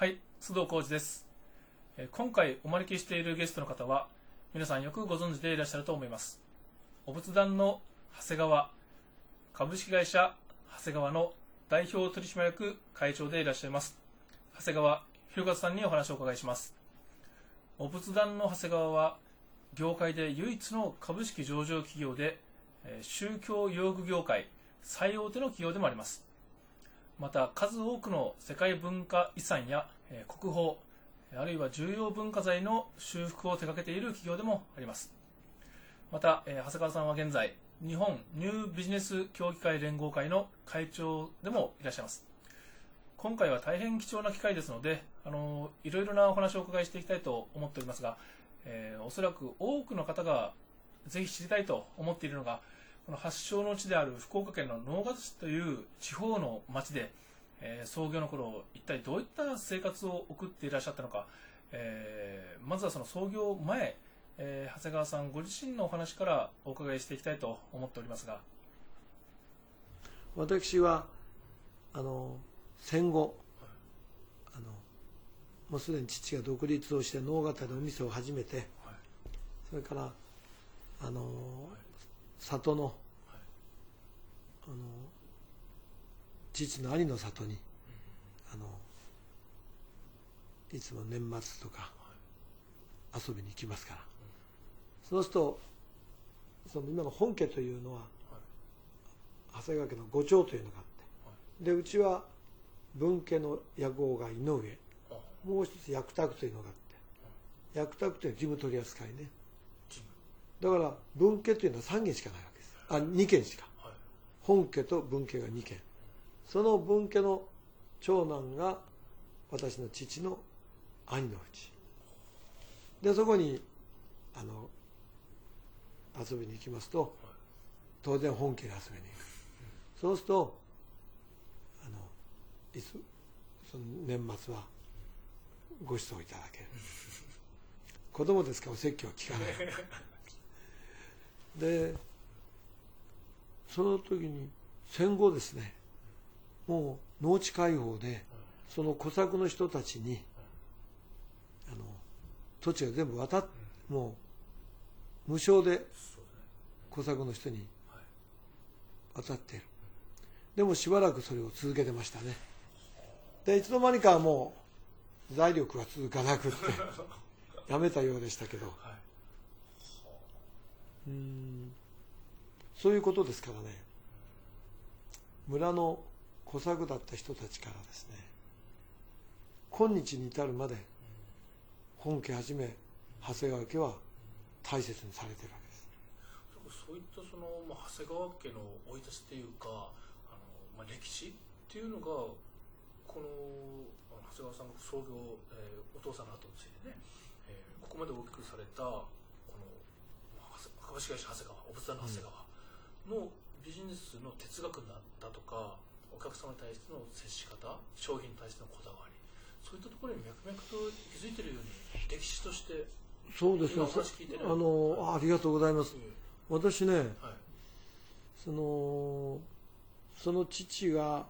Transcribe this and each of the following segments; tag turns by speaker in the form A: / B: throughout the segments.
A: はい、須藤浩二です。え今回お招きしているゲストの方は、皆さんよくご存知でいらっしゃると思います。お仏壇の長谷川、株式会社長谷川の代表取締役会長でいらっしゃいます。長谷川弘和さんにお話をお伺いします。お仏壇の長谷川は、業界で唯一の株式上場企業で、え宗教用具業界最大手の企業でもあります。また数多くの世界文化遺産やえ国宝あるいは重要文化財の修復を手掛けている企業でもあります。また、え長谷川さんは現在日本ニュービジネス協議会連合会の会長でもいらっしゃいます。今回は大変貴重な機会ですので、あのいろいろなお話をお伺いしていきたいと思っておりますが、えーおそらく多くの方がぜひ知りたいと思っているのがこの発祥の地である福岡県の直方市という地方の町で、えー創業の頃一体どういった生活を送っていらっしゃったのか、えーまずはその創業前、えー長谷川さんご自身のお話からお伺いしていきたいと思っておりますが。
B: 私はあの戦後あのもうすでに父が独立をして能形でお店を始めてそれからあの里のあの父の兄の里にあのいつも年末とか遊びに行きますから。そうするとその今の本家というのは長谷川家の五長というのがあってでうちは分家の屋号が井上。もう一つ薬宅というのがあって薬宅というのは事務取り扱いね。だから分家というのは3軒しかないわけです。あ2軒しか。本家と分家が2軒。その分家の長男が私の父の兄のうち。でそこにあの遊びに行きますと当然本家に遊びに行く。そうするとあのいつその年末はご馳走いただける。子供ですからお説教は聞かない。でその時に戦後ですねもう農地開放でその小作の人たちにあの土地が全部渡っもう無償で小作の人に渡っている。でもしばらくそれを続けてましたね。でいつの間にかもう財力が続かなくって やめたようでしたけど、うんそういうことですからね。村の小作だった人たちからですね今日に至るまで本家はじめ長谷川家は大切にされてるわけです。
A: そういったその、まあ、長谷川家の生い立ちというかあの、まあ、歴史っていうのがこの長谷川さんの創業、えーお父さんの後についてね、えーここまで大きくされたこのまあ株式会社長谷川お仏壇の長谷川。のビジネスの哲学になったとかお客様に対しての接し方商品に対してのこだわりそういったところに脈々と気づいてるように歴史として
B: そうですね。あのあありがとうございます。
A: うん。
B: 私ね
A: はい。
B: そのその父が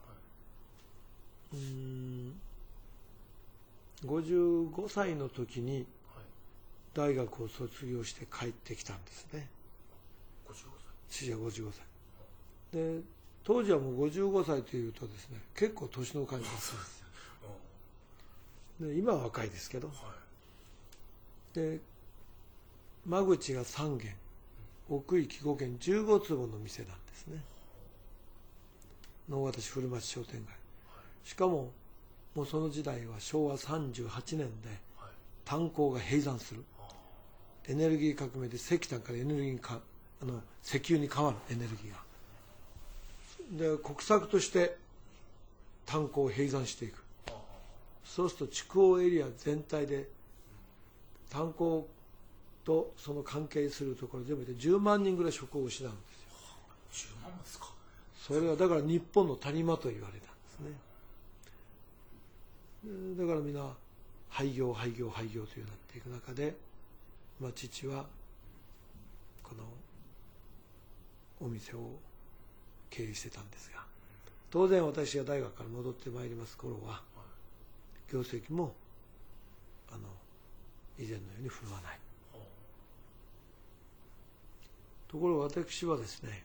B: うーん55歳の時に
A: はい。
B: 大学を卒業して帰ってきたんですね。
A: 55
B: 父は55歳。で当時はもう55歳というとですね結構年の感じ。がす
A: 歳
B: るで今は若いですけど。
A: はい。
B: で間口が3軒。奥行き5軒。15坪の店なんですね。能形市古町商店街。しかももうその時代は昭和38年で
A: はい。
B: 炭鉱が閉山する。
A: あ
B: エネルギー革命で石炭からエネルギーにかあの石油に変わるエネルギーが。で国策として炭鉱を閉山していく。そうすると筑豊エリア全体で炭鉱とその関係するところ全部で10万人ぐらい職を失うんですよ。
A: 10万もですか。
B: それはだから日本の谷間と言われたんですね。でだからみんな廃業廃業廃業というなっていく中で、まあ、父はこのお店を経営してたんですが当然私が大学から戻ってまいります頃は業績もあの以前のように振るわない。ところが私はですね、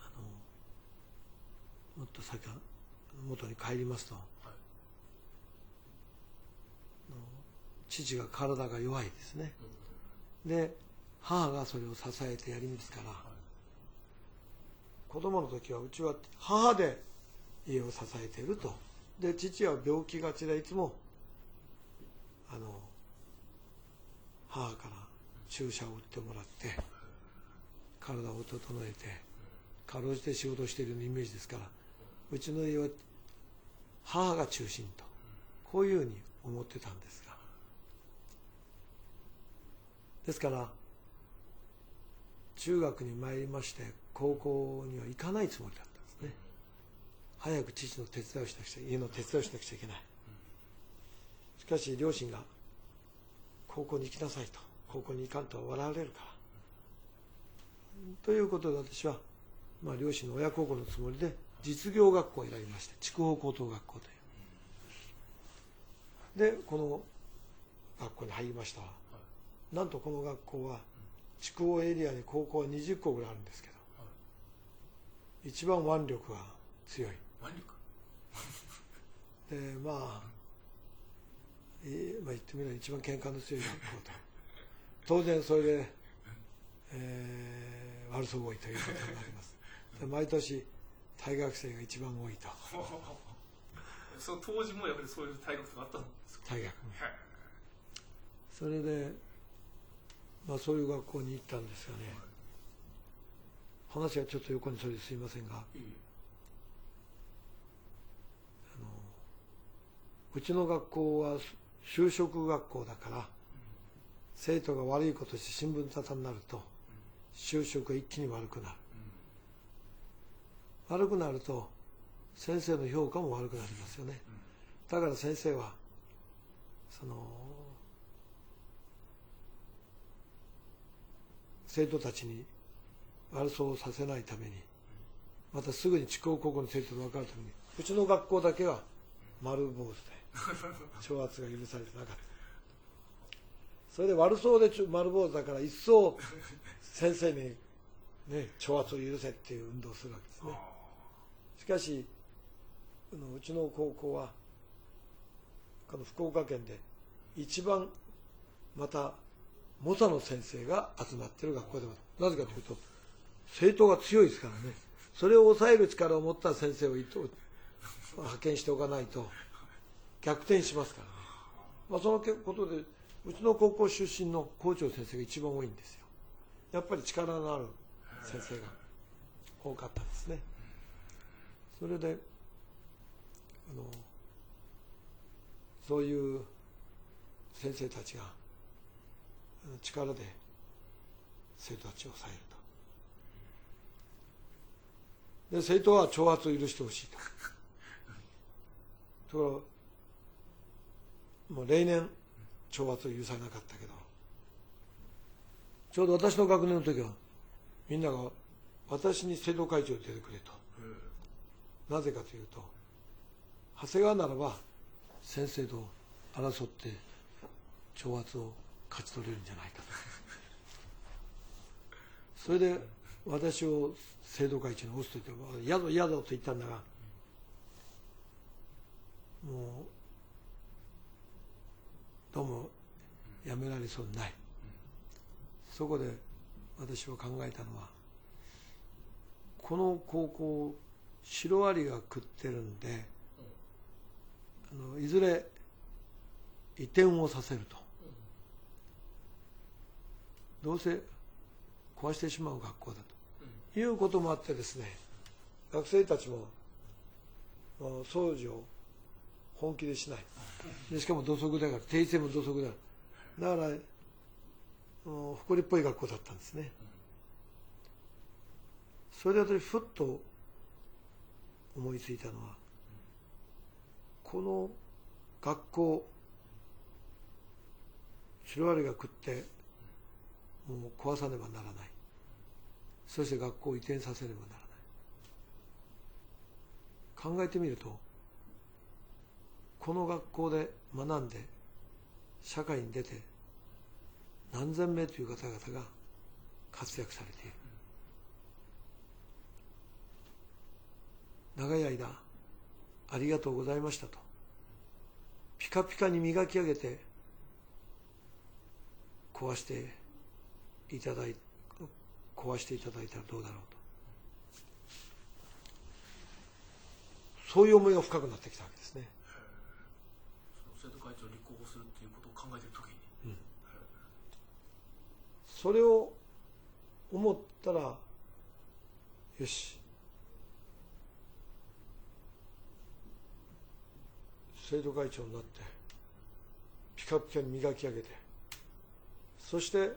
B: あのもっと先元に帰りますと、父が体が弱いですね、で母がそれを支えてやりますから、はい、子供の時はうちは母で家を支えていると。で父は病気がちでいつもあの母から注射を打ってもらって体を整えてかろうじて仕事しているイメージですからうちの家は母が中心とこういうふうに思ってたんですが。ですから中学に参りまして高校には行かないつもりだったんですね。早く父の手伝いをしなくちゃ家の手伝いをしなくちゃいけない。しかし両親が高校に行きなさいと。高校に行かんと笑われるから。ということで私は、まあ、両親の親孝行のつもりで実業学校を選びまして筑豊高等学校という。でこの学校に入りました。なんとこの学校は筑豊エリアに高校は20校ぐらいあるんですけど、一番腕力が強い。
A: 腕力？
B: でまあ、えまあ、言ってみれば一番喧嘩の強い学校と。当然それで、えー、悪そう多いということになります。毎年大学生が一番多いと。
A: そ当時もやっぱりそういう大学があったんですか？
B: 大学それで、まあ、そういう学校に行ったんですがね、話はちょっと横にそれですいませんが、あのうちの学校は就職学校だから生徒が悪いことして新聞沙汰になると就職が一気に悪くなる、悪くなると先生の評価も悪くなりますよね、だから先生はその生徒たちに悪そうさせないためにまたすぐに筑豊高校の生徒と分かるためにうちの学校だけは丸坊主で 挑発が許されてなかった。それで悪そうで丸坊主だから一層先生に、ね、挑発を許せっていう運動をするわけですね。しかしうちの高校はこの福岡県で一番また猛者の先生が集まってる学校でもなぜかというと生徒が強いですからね。それを抑える力を持った先生を派遣しておかないと逆転しますからね、まあ、そのことでうちの高校出身の校長先生が一番多いんですよ。やっぱり力のある先生が多かったですね。それであのそういう先生たちが力で生徒たちを抑えると。で生徒は挑発を許してほしいと。ところもう例年挑発を許されなかったけどちょうど私の学年の時はみんなが私に生徒会長を出てくれと、なぜかというと長谷川ならば先生と争って挑発を勝ち取れるんじゃないかと。それで私を生徒会長に押すと言って嫌だ嫌だと言ったんだがもうどうもやめられそうにない、そこで私は考えたのはこの高校シロアリが食ってるんで、あのいずれ移転をさせると、どうせ壊してしまう学校だと、いうこともあってですね学生たちも掃除を本気でしない。でしかも土足だから定性も土足だだから誇りっぽい学校だったんですね。それで私ふっと思いついたのはこの学校シロアリが食ってもう壊さねばならない。そして学校を移転させねばならない。考えてみるとこの学校で学んで社会に出て何千名という方々が活躍されている。長い間ありがとうございましたと。ピカピカに磨き上げて壊していただい壊していただいたらどうだろうと。そういう思いが深くなってきたわけですね。
A: 生徒会長立候補するっていうことを考えてる時に、
B: それを思ったらよし。生徒会長になってピカピカに磨き上げてそして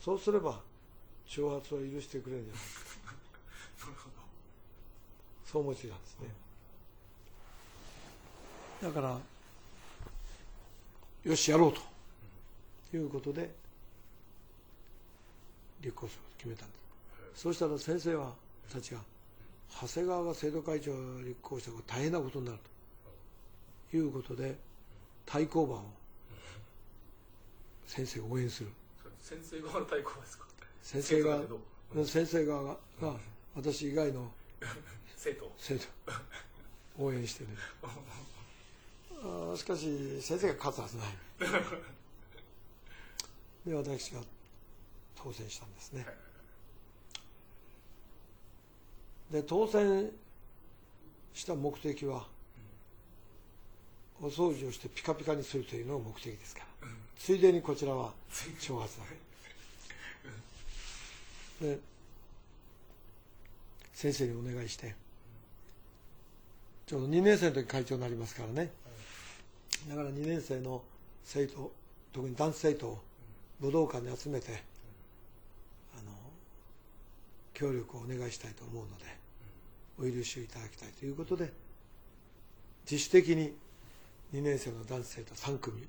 B: そうすれば挑発を許してくれる。んじゃないかそう思いついたんですね。だからよしやろうということで立候補することを決めたんです。そうしたら先生はたちが長谷川が生徒会長を立候補したことが大変なことになるということで対抗馬を先生が応援する
A: 先生側の対抗ですか？
B: 先生が
A: 生徒だけど。
B: 先生側がが私以外の
A: 生徒。
B: 生徒。応援してね あーしかし先生が勝つはずない。で私が当選したんですね。で当選した目的はお掃除をしてピカピカにするというのが目的ですからついでにこちらは挑発だ。で先生にお願いしてちょうど2年生の時会長になりますからね。だから2年生の生徒特に男子生徒を武道館に集めてあの協力をお願いしたいと思うのでお許しをいただきたいということで自主的に2年生の男子生徒3組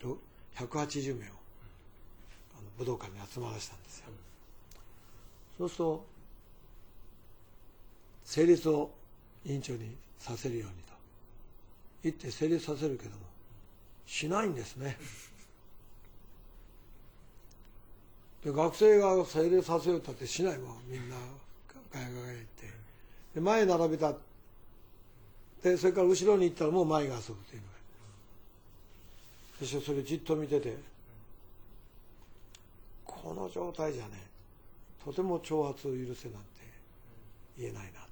B: 180名をあの武道館に集まらせたんですよ。そうすると成立を委員長にさせるようにと。言って成立させるけどもしないんですね。で学生が成立させようとってしないもんみんなガヤガヤ言って。で前並べたでそれから後ろに行ったらもう前が遊ぶというのが。私はそれじっと見てて。この状態じゃねとても挑発を許せなんて言えないなと。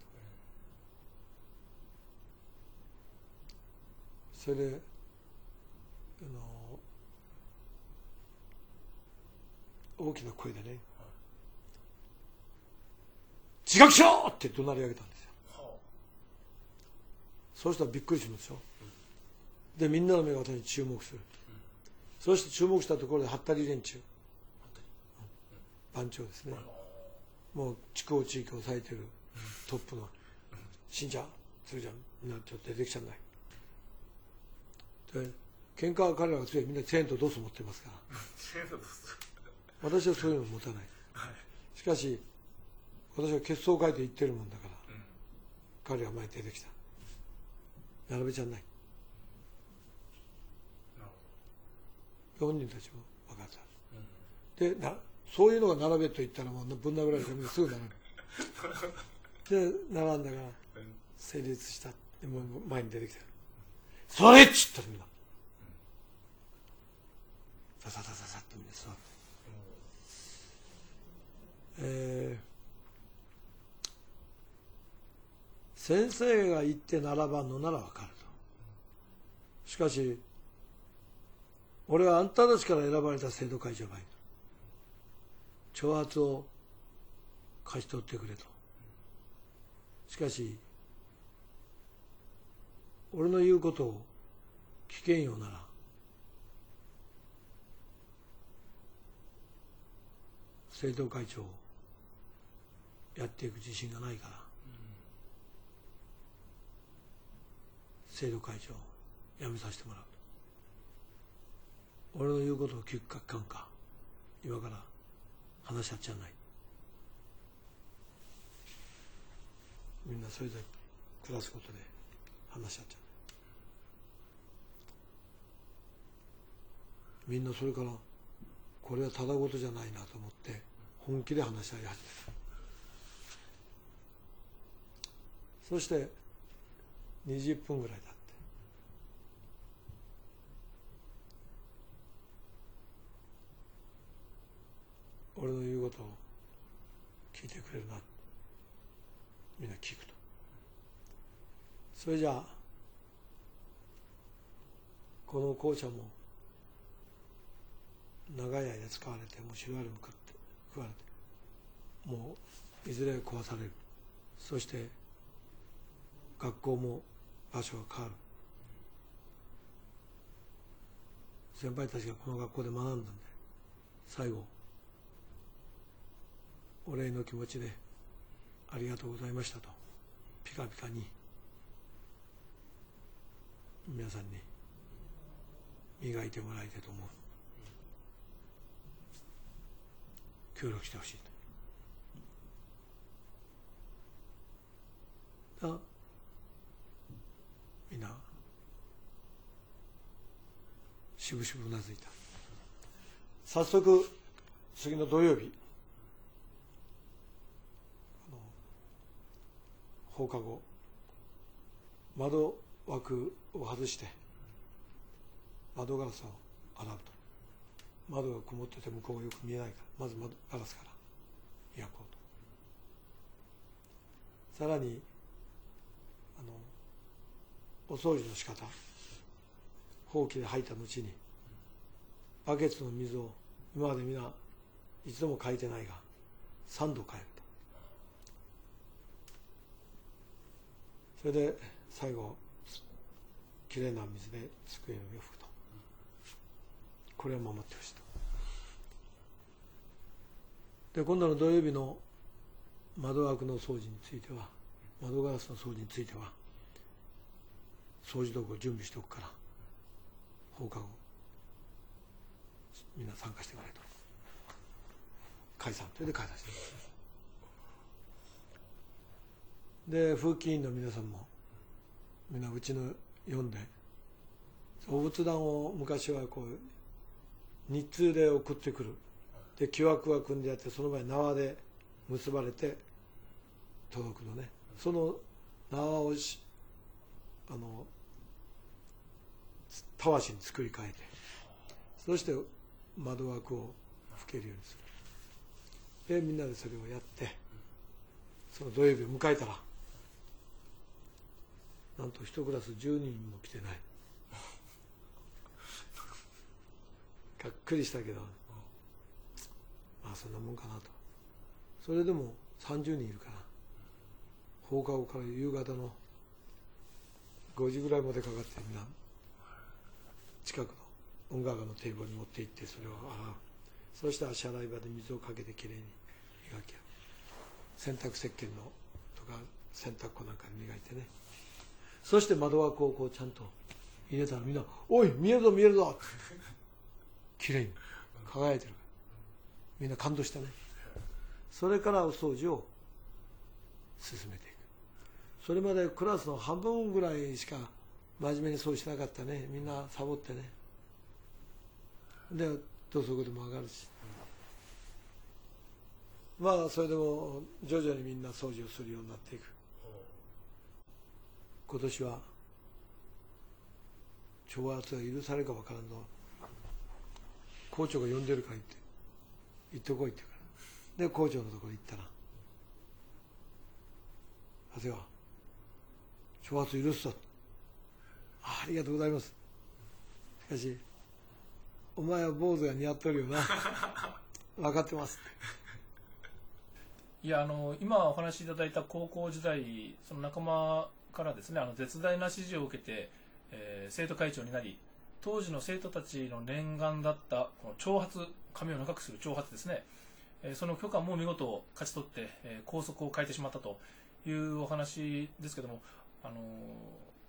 B: それであの大きな声でね「自覚しろ!」って怒鳴り上げたんですよ。
A: は
B: そうしたらびっくりしますよでみんなの目が私に注目する。そして注目したところでハッタリ連中。番長ですね。もう筑豊地域を抑えてる。トップの。信者鶴ちゃんみんなちょっと出てきちゃうんない。で喧嘩は彼らが強い。みんなチェーンとドス持ってますから。私はそういうの持たない。
A: はい。
B: しかし私は結束会で言ってるもんだから。
A: うん。
B: 彼が前に出てきた。並べちゃんない
A: なるほ
B: 本人たちも分かった。
A: うん
B: でなそういうのが並べと言ったらもうぶん殴られてみんなすぐ並ぶ。で並んだから成立した。でもう前に出てきた。それっちったらみんな。さささささっとみんな座って。えー先生が言って並ばんのなら分かると。しかし俺はあんたたちから選ばれた生徒会長がいる挑発を勝ち取ってくれと。しかし俺の言うことを聞けんようなら生徒会長をやっていく自信がないから生徒会長を辞めさせてもらう。と俺の言うことを聞くか聞かんか。今から話し合っちゃない。みんなそれぞれ暮らすことで話し合っちゃう。みんなそれからこれはただごとじゃないなと思って本気で話し合い始めた。そして20分ぐらい経俺の言うことを聞いてくれるな。みんな聞くと。それじゃあこの校舎も長い間使われてもうシロアリも食って食われてもういずれ壊される。そして学校も場所が変わる。先輩たちがこの学校で学んだんで最後お礼の気持ちでありがとうございましたとピカピカに皆さんに磨いてもらいたいと思う。協力してほしいと。だみんなしぶしぶうなずいた。早速次の土曜日。放課後窓枠を外して窓ガラスを洗うと。窓が曇ってて向こうがよく見えないからまず窓ガラスから焼こうと。さらにあのお掃除の仕方。ほうきで吐いた後にバケツの水を今まで皆一度も書いてないが3度変えるそれで最後きれいな水で机を拭くと。これを守ってほしいと。で今度の土曜日の窓枠の掃除については窓ガラスの掃除については掃除道具を準備しておくから放課後みんな参加してくれと。解散。それで解散してください。で風紀委員の皆さんもみんなうちの読んでお仏壇を昔はこう日通で送ってくる。で木枠が組んであってその場合縄で結ばれて届くのね。その縄をしあのたわしに作り変えてそして窓枠を吹けるようにする。でみんなでそれをやってその土曜日を迎えたらなんと一クラス10人も来てない。がっくりしたけどまあそんなもんかなと。それでも30人いるから。放課後から夕方の5時ぐらいまでかかってみんな近くの音楽のテーブルに持って行ってそれを洗うそして足洗い場で水をかけてきれいに磨き洗濯石鹸のとか洗濯粉なんかで磨いてね。そして窓枠をこうちゃんと入れたらみんな「おい見えるぞ見えるぞ!」きれいに輝いてる。みんな感動したね。それからお掃除を進めていく。それまでクラスの半分ぐらいしか真面目に掃除しなかったね。みんなサボってね。で土足でも上がるし。まあそれでも徐々にみんな掃除をするようになっていく。今年は挑発が許されるか分からんの校長が呼んでるから言って行ってこいって言うから。で校長のところ行ったら長谷川挑発許すぞ。あありがとうございます。しかしお前は坊主が似合っとるよな。分かってます。
A: いやあの今お話しいただいた高校時代その仲間からですねあの絶大な支持を受けて、えー、生徒会長になり当時の生徒たちの念願だったこの挑発髪を長くする挑発ですね、えー、その許可も見事勝ち取って、えー、校則を変えてしまったというお話ですけども、あの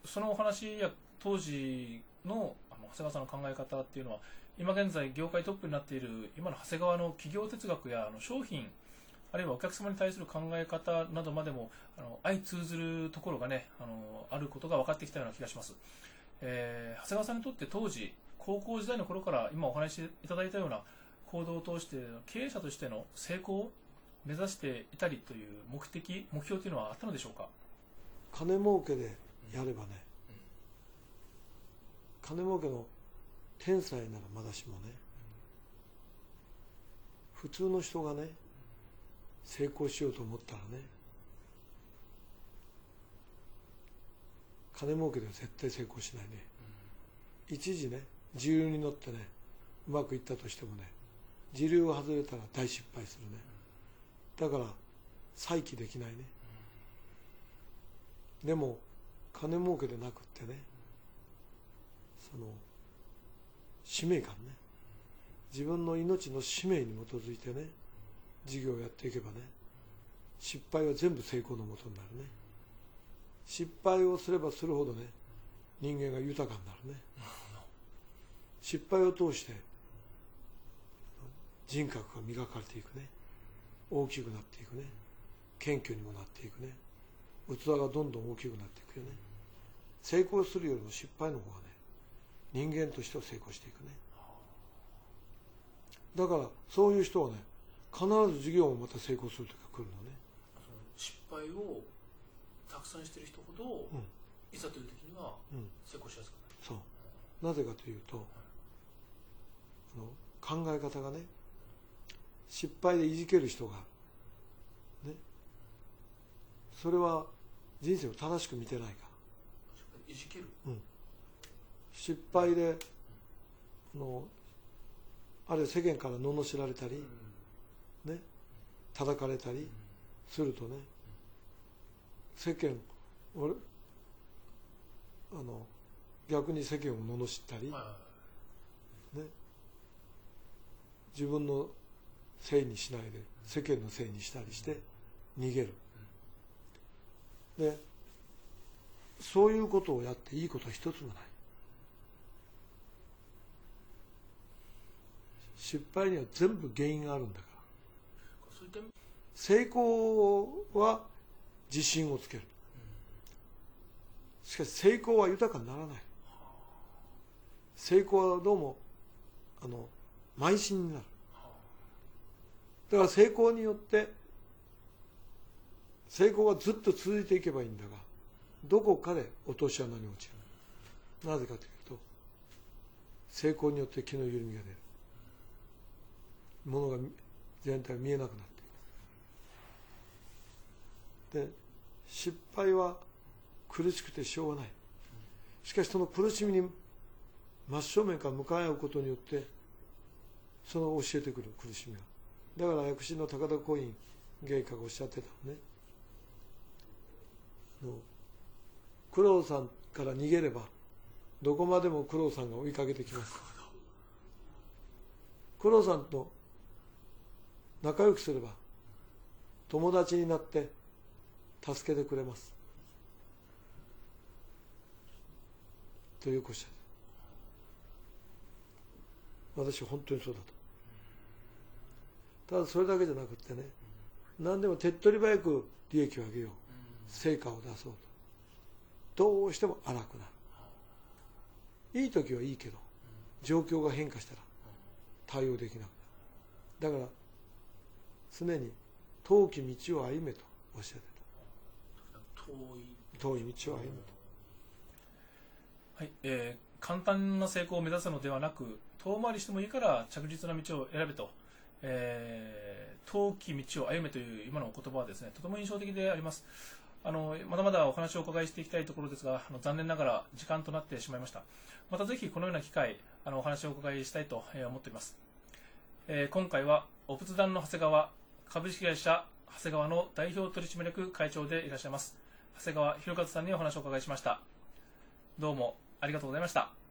A: そのお話や当時のあの長谷川さんの考え方っていうのは今現在業界トップになっている今の長谷川の企業哲学やあの商品あるいはお客様に対する考え方などまでもあの相通ずるところがねあのあることが分かってきたような気がします、えー、長谷川さんにとって当時高校時代の頃から今お話しいただいたような行動を通して経営者としての成功を目指していたりという目的目標というのはあったのでしょうか？
B: 金儲けでやればね、金儲けの天才ならまだしもね、普通の人がね成功しようと思ったらね金儲けでは絶対成功しないね、一時ね自流に乗ってねうまくいったとしてもね自流が外れたら大失敗するね。だから再起できないね。でも金儲けでなくってねその使命感ね。自分の命の使命に基づいてね事業をやっていけばね失敗は全部成功のもとになるね。失敗をすればするほどね人間が豊かになるね。失敗を通して人格が磨かれていくね。大きくなっていくね。謙虚にもなっていくね。器がどんどん大きくなっていくよね。成功するよりも失敗の方がね人間としては成功していくね。だからそういう人はね必ず事業もまた成功する時が来るのね。
A: 失敗をたくさんしてる人ほど、
B: うん。
A: いざという時には
B: うん。
A: 成功しやすくなる、
B: そう。なぜかというとあの考え方がね失敗でいじける人がね。それは人生を正しく見てないか。ら
A: いじける、
B: 失敗であのあるいは世間から罵られたり、ね叩かれたりするとね世間俺あの逆に世間を罵ったり、ね、自分のせいにしないで世間のせいにしたりして逃げる、でそういうことをやっていいことは一つもない。失敗には全部原因があるんだから成功は自信をつける。しかし成功は豊かにならない。成功はどうもあの邁進になる。だから成功によって成功はずっと続いていけばいいんだがどこかで落とし穴に落ちる。なぜかというと成功によって気の緩みが出る。ものが全体が見えなくなっていくで失敗は苦しくてしょうがない。しかしその苦しみに真正面から向かい合うことによってその教えてくる苦しみが。だから薬師の高田コイン芸家がおっしゃってたのね。あの苦労さんから逃げればどこまでも苦労さんが追いかけてきます。苦労さんと仲良くすれば友達になって助けてくれます。というおっしゃ私本当にそうだと。ただそれだけじゃなくってね何でも手っ取り早く利益を上げよう。成果を出そうと。どうしても荒くなる。いい時はいいけど状況が変化したら対応できなくなる。だから常に遠き道を歩めとおっしゃって
A: 遠い。
B: た遠い道を歩む
A: はい、えー簡単な成功を目指すのではなく遠回りしてもいいから着実な道を選べと、えー遠き道を歩めという今のお言葉はですねとても印象的であります。あのまだまだお話をお伺いしていきたいところですがあの残念ながら時間となってしまいました。またぜひこのような機会あのお話をお伺いしたいとえー思っています、えー今回はお仏壇の長谷川株式会社長谷川の代表取締役会長でいらっしゃいます長谷川博和さんにお話をお伺いしましたどうもありがとうございました。